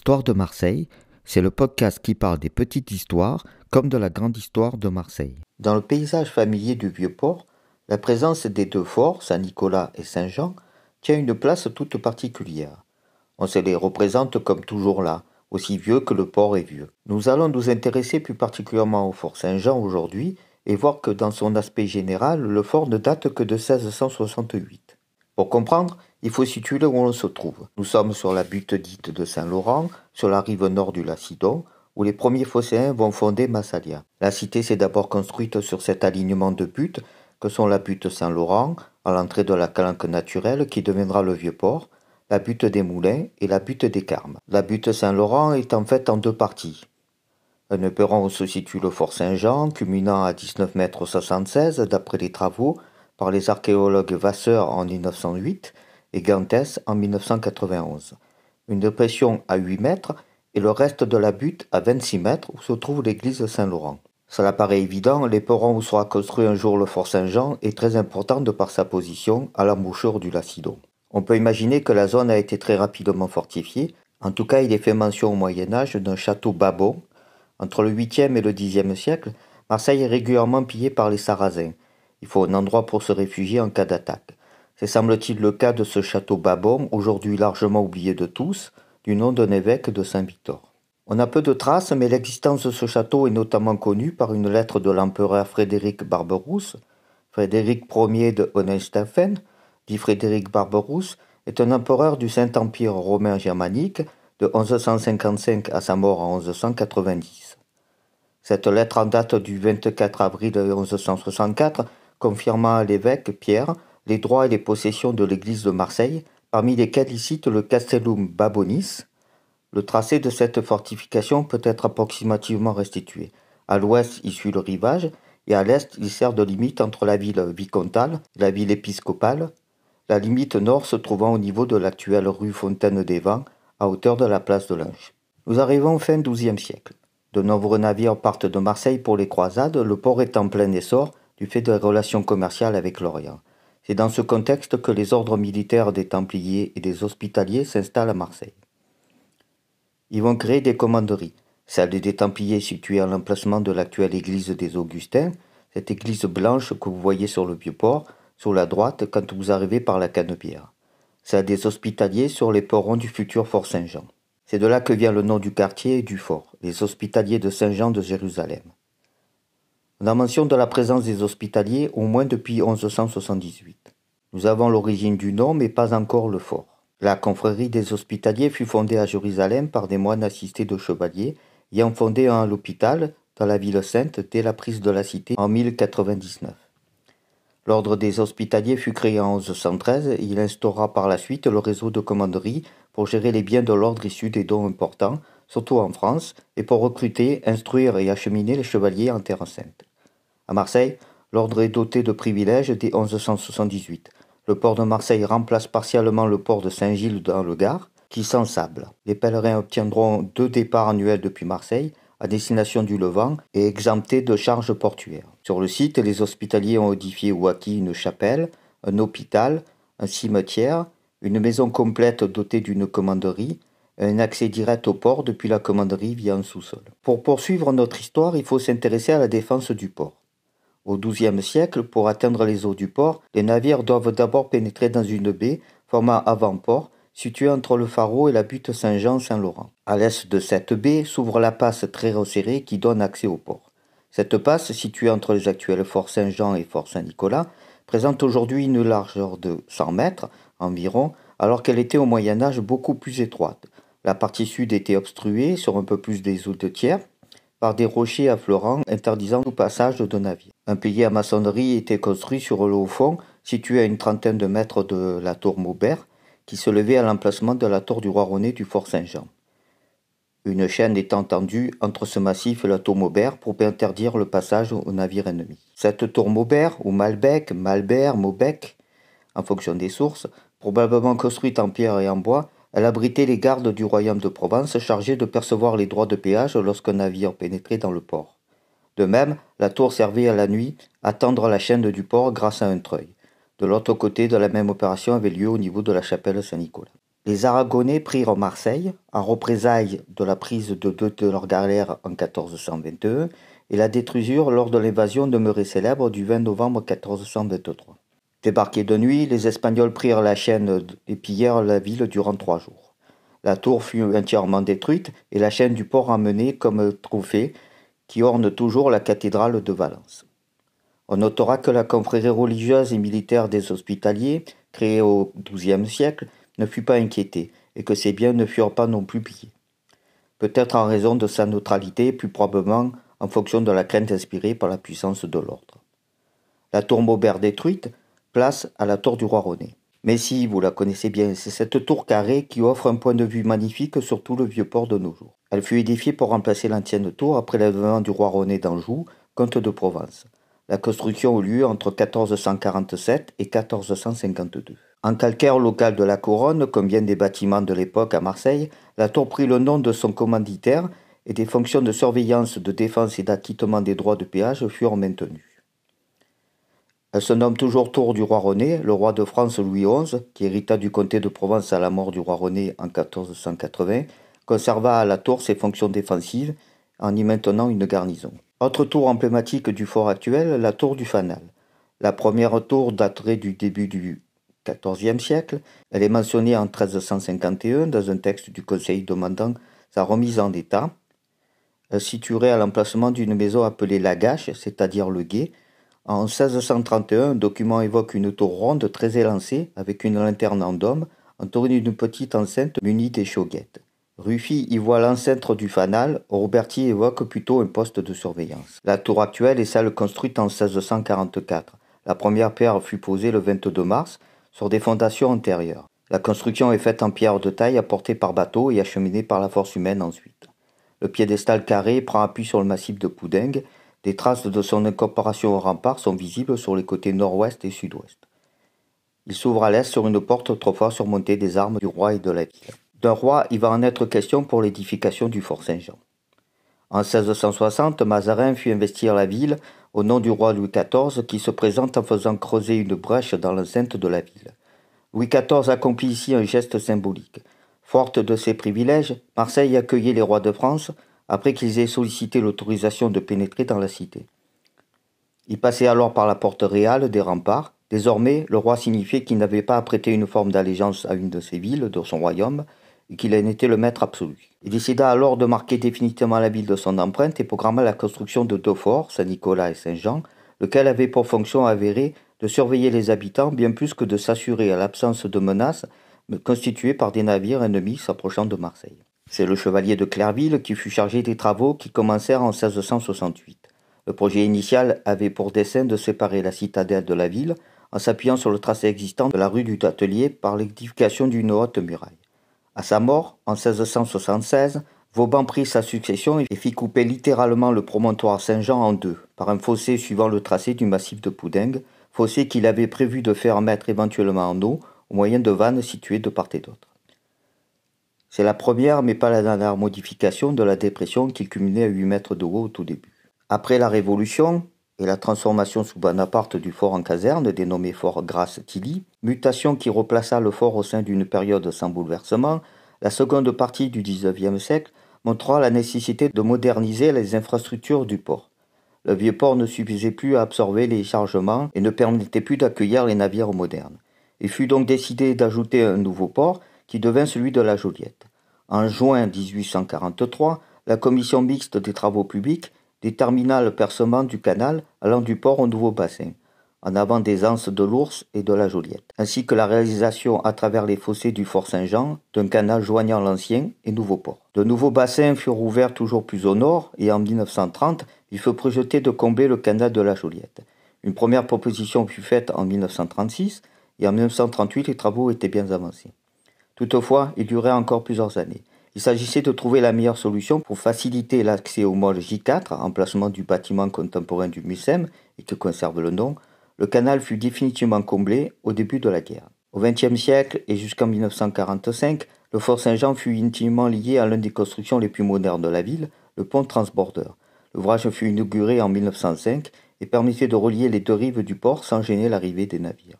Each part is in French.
L'histoire de Marseille, c'est le podcast qui parle des petites histoires comme de la grande histoire de Marseille. Dans le paysage familier du Vieux-Port, la présence des deux forts, Saint-Nicolas et Saint-Jean, tient une place toute particulière. On se les représente comme toujours là, aussi vieux que le port est vieux. Nous allons nous intéresser plus particulièrement au fort Saint-Jean aujourd'hui et voir que dans son aspect général, le fort ne date que de 1668. Pour comprendre, il faut situer où on se trouve. Nous sommes sur la butte dite de Saint-Laurent, sur la rive nord du Lacidon, où les premiers phocéens vont fonder Massalia. La cité s'est d'abord construite sur cet alignement de buttes que sont la butte Saint-Laurent, à l'entrée de la calanque naturelle qui deviendra le vieux port, la butte des Moulins et la butte des Carmes. La butte Saint-Laurent est en fait en deux parties. Un éperon où se situe le fort Saint-Jean, culminant à 19 mètres 76 d'après les travaux par les archéologues Vasseur en 1908 et Gantès en 1991. Une dépression à 8 mètres et le reste de la butte à 26 mètres où se trouve l'église Saint-Laurent. Cela paraît évident, l'éperon où sera construit un jour le fort Saint-Jean est très important de par sa position à l'embouchure du Lacidon. On peut imaginer que la zone a été très rapidement fortifiée. En tout cas, il est fait mention au Moyen Âge d'un château Babon. Entre le 8e et le 10e siècle, Marseille est régulièrement pillée par les Sarrasins. Il faut un endroit pour se réfugier en cas d'attaque. C'est semble-t-il le cas de ce château Babon, aujourd'hui largement oublié de tous, du nom d'un évêque de Saint-Victor. On a peu de traces, mais l'existence de ce château est notamment connue par une lettre de l'empereur Frédéric Barberousse. Frédéric Ier de Hohenstaufen, dit Frédéric Barberousse, est un empereur du Saint-Empire romain germanique de 1155 à sa mort en 1190. Cette lettre en date du 24 avril 1164 confirma à l'évêque Pierre les droits et les possessions de l'église de Marseille, parmi lesquels il cite le Castellum Babonis, le tracé de cette fortification peut être approximativement restitué. À l'ouest, il suit le rivage, et à l'est, il sert de limite entre la ville vicomtale et la ville épiscopale, la limite nord se trouvant au niveau de l'actuelle rue Fontaine des Vents, à hauteur de la place de Linge. Nous arrivons fin XIIe siècle. De nombreux navires partent de Marseille pour les croisades, le port est en plein essor du fait des relations commerciales avec l'Orient. C'est dans ce contexte que les ordres militaires des Templiers et des Hospitaliers s'installent à Marseille. Ils vont créer des commanderies. Celle des Templiers située à l'emplacement de l'actuelle église des Augustins, cette église blanche que vous voyez sur le vieux port, sur la droite quand vous arrivez par la Canebière. Celle des Hospitaliers sur les ports du futur Fort Saint-Jean. C'est de là que vient le nom du quartier et du fort, les Hospitaliers de Saint-Jean de Jérusalem. On a mention de la présence des Hospitaliers au moins depuis 1178. Nous avons l'origine du nom mais pas encore le fort. La confrérie des Hospitaliers fut fondée à Jérusalem par des moines assistés de chevaliers ayant fondé un l'hôpital dans la ville sainte dès la prise de la cité en 1099. L'ordre des Hospitaliers fut créé en 1113 et il instaura par la suite le réseau de commanderies pour gérer les biens de l'ordre issus des dons importants, surtout en France, et pour recruter, instruire et acheminer les chevaliers en terre sainte. À Marseille, l'ordre est doté de privilèges dès 1178. Le port de Marseille remplace partiellement le port de Saint-Gilles dans le Gard, qui s'ensable. Les pèlerins obtiendront deux départs annuels depuis Marseille, à destination du Levant, et exemptés de charges portuaires. Sur le site, les hospitaliers ont édifié ou acquis une chapelle, un hôpital, un cimetière, une maison complète dotée d'une commanderie, un accès direct au port depuis la commanderie via un sous-sol. Pour poursuivre notre histoire, il faut s'intéresser à la défense du port. Au XIIe siècle, pour atteindre les eaux du port, les navires doivent d'abord pénétrer dans une baie formant avant-port, située entre le pharo et la butte Saint-Jean-Saint-Laurent. À l'est de cette baie s'ouvre la passe très resserrée qui donne accès au port. Cette passe, située entre les actuels forts Saint-Jean et fort Saint-Nicolas, présente aujourd'hui une largeur de 100 mètres environ, alors qu'elle était au Moyen Âge beaucoup plus étroite. La partie sud était obstruée sur un peu plus des eaux de tiers par des rochers affleurants interdisant tout passage de navires. Un pilier à maçonnerie était construit sur le haut fond, situé à une trentaine de mètres de la tour Maubert, qui se levait à l'emplacement de la tour du roi René du fort Saint-Jean. Une chaîne étant tendue entre ce massif et la tour Maubert pour interdire le passage aux navires ennemis. Cette tour Maubert, ou Malbec, Malbert, Maubec, en fonction des sources, probablement construite en pierre et en bois, elle abritait les gardes du royaume de Provence chargés de percevoir les droits de péage lorsqu'un navire pénétrait dans le port. De même, la tour servait à la nuit à tendre la chaîne du port grâce à un treuil. De l'autre côté la même opération avait lieu au niveau de la chapelle Saint-Nicolas. Les Aragonais prirent Marseille en représailles de la prise de deux de leurs galères en 1421 et la détruisirent lors de l'invasion demeurée célèbre du 20 novembre 1423. Débarqués de nuit, les Espagnols prirent la chaîne et pillèrent la ville durant trois jours. La tour fut entièrement détruite et la chaîne du port emmenée comme trophée qui orne toujours la cathédrale de Valence. On notera que la confrérie religieuse et militaire des Hospitaliers, créée au XIIe siècle, ne fut pas inquiétée et que ses biens ne furent pas non plus pillés. Peut-être en raison de sa neutralité, plus probablement en fonction de la crainte inspirée par la puissance de l'ordre. La tour Maubert détruite, place à la tour du roi René. Mais si, vous la connaissez bien, c'est cette tour carrée qui offre un point de vue magnifique sur tout le vieux port de nos jours. Elle fut édifiée pour remplacer l'ancienne tour après l'avènement du roi René d'Anjou, comte de Provence. La construction eut lieu entre 1447 et 1452. En calcaire local de la couronne, comme bien des bâtiments de l'époque à Marseille, la tour prit le nom de son commanditaire et des fonctions de surveillance, de défense et d'acquittement des droits de péage furent maintenues. Elle se nomme toujours tour du roi René, le roi de France Louis XI, qui hérita du comté de Provence à la mort du roi René en 1480, conserva à la tour ses fonctions défensives en y maintenant une garnison. Autre tour emblématique du fort actuel, la tour du Fanal. La première tour daterait du début du XIVe siècle. Elle est mentionnée en 1351 dans un texte du Conseil demandant sa remise en état. Elle situerait à l'emplacement d'une maison appelée la Gâche, c'est-à-dire le guet, en 1631, un document évoque une tour ronde très élancée avec une lanterne en dôme entourée d'une petite enceinte munie d'échauguettes. Ruffi y voit l'ancêtre du fanal, Roberti évoque plutôt un poste de surveillance. La tour actuelle est celle construite en 1644. La première pierre fut posée le 22 mars sur des fondations antérieures. La construction est faite en pierre de taille apportée par bateau et acheminée par la force humaine ensuite. Le piédestal carré prend appui sur le massif de Poudingue des traces de son incorporation au rempart sont visibles sur les côtés nord-ouest et sud-ouest. Il s'ouvre à l'est sur une porte autrefois surmontée des armes du roi et de la ville. D'un roi, il va en être question pour l'édification du fort Saint-Jean. En 1660, Mazarin fit investir la ville au nom du roi Louis XIV qui se présente en faisant creuser une brèche dans l'enceinte de la ville. Louis XIV accomplit ici un geste symbolique. Forte de ses privilèges, Marseille accueillait les rois de France, après qu'ils aient sollicité l'autorisation de pénétrer dans la cité. Il passait alors par la porte réale des remparts. Désormais, le roi signifiait qu'il n'avait pas à prêter une forme d'allégeance à une de ses villes, de son royaume, qu'il en était le maître absolu. Il décida alors de marquer définitivement la ville de son empreinte et programma la construction de deux forts, Saint-Nicolas et Saint-Jean, lequel avait pour fonction avérée de surveiller les habitants bien plus que de s'assurer à l'absence de menaces constituées par des navires ennemis s'approchant de Marseille. C'est le chevalier de Clairville qui fut chargé des travaux qui commencèrent en 1668. Le projet initial avait pour dessein de séparer la citadelle de la ville en s'appuyant sur le tracé existant de la rue du Tatelier par l'édification d'une haute muraille. À sa mort, en 1676, Vauban prit sa succession et fit couper littéralement le promontoire Saint-Jean en deux, par un fossé suivant le tracé du massif de Poudingue, fossé qu'il avait prévu de faire mettre éventuellement en eau au moyen de vannes situées de part et d'autre. C'est la première mais pas la dernière modification de la dépression qui culminait à 8 mètres de haut au tout début. Après la Révolution et la transformation sous Bonaparte du fort en caserne, dénommé fort Grasse-Tilly, mutation qui replaça le fort au sein d'une période sans bouleversement, la seconde partie du XIXe siècle montra la nécessité de moderniser les infrastructures du port. Le vieux port ne suffisait plus à absorber les chargements et ne permettait plus d'accueillir les navires modernes. Il fut donc décidé d'ajouter un nouveau port qui devint celui de la Joliette. En juin 1843, la commission mixte des travaux publics détermina le percement du canal allant du port au nouveau bassin, en avant des anses de l'Ours et de la Joliette, ainsi que la réalisation à travers les fossés du Fort Saint-Jean d'un canal joignant l'ancien et nouveau port. De nouveaux bassins furent ouverts toujours plus au nord et en 1930, il fut projeté de combler le canal de la Joliette. Une première proposition fut faite en 1936 et en 1938 les travaux étaient bien avancés. Toutefois, il durait encore plusieurs années. Il s'agissait de trouver la meilleure solution pour faciliter l'accès au mall J4, emplacement du bâtiment contemporain du MUSEM et qui conserve le nom. Le canal fut définitivement comblé au début de la guerre. Au XXe siècle et jusqu'en 1945, le Fort Saint-Jean fut intimement lié à l'une des constructions les plus modernes de la ville, le pont Transborder. L'ouvrage fut inauguré en 1905 et permettait de relier les deux rives du port sans gêner l'arrivée des navires.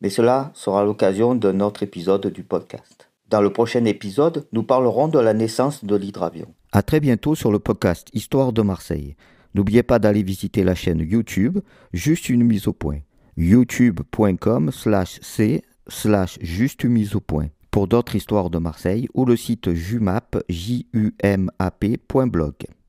Mais cela sera l'occasion d'un autre épisode du podcast. Dans le prochain épisode, nous parlerons de la naissance de l'hydravion. À très bientôt sur le podcast Histoire de Marseille. N'oubliez pas d'aller visiter la chaîne YouTube, juste une mise au point. youtube.com slash c slash juste une mise au point pour d'autres histoires de Marseille ou le site jumap.blog.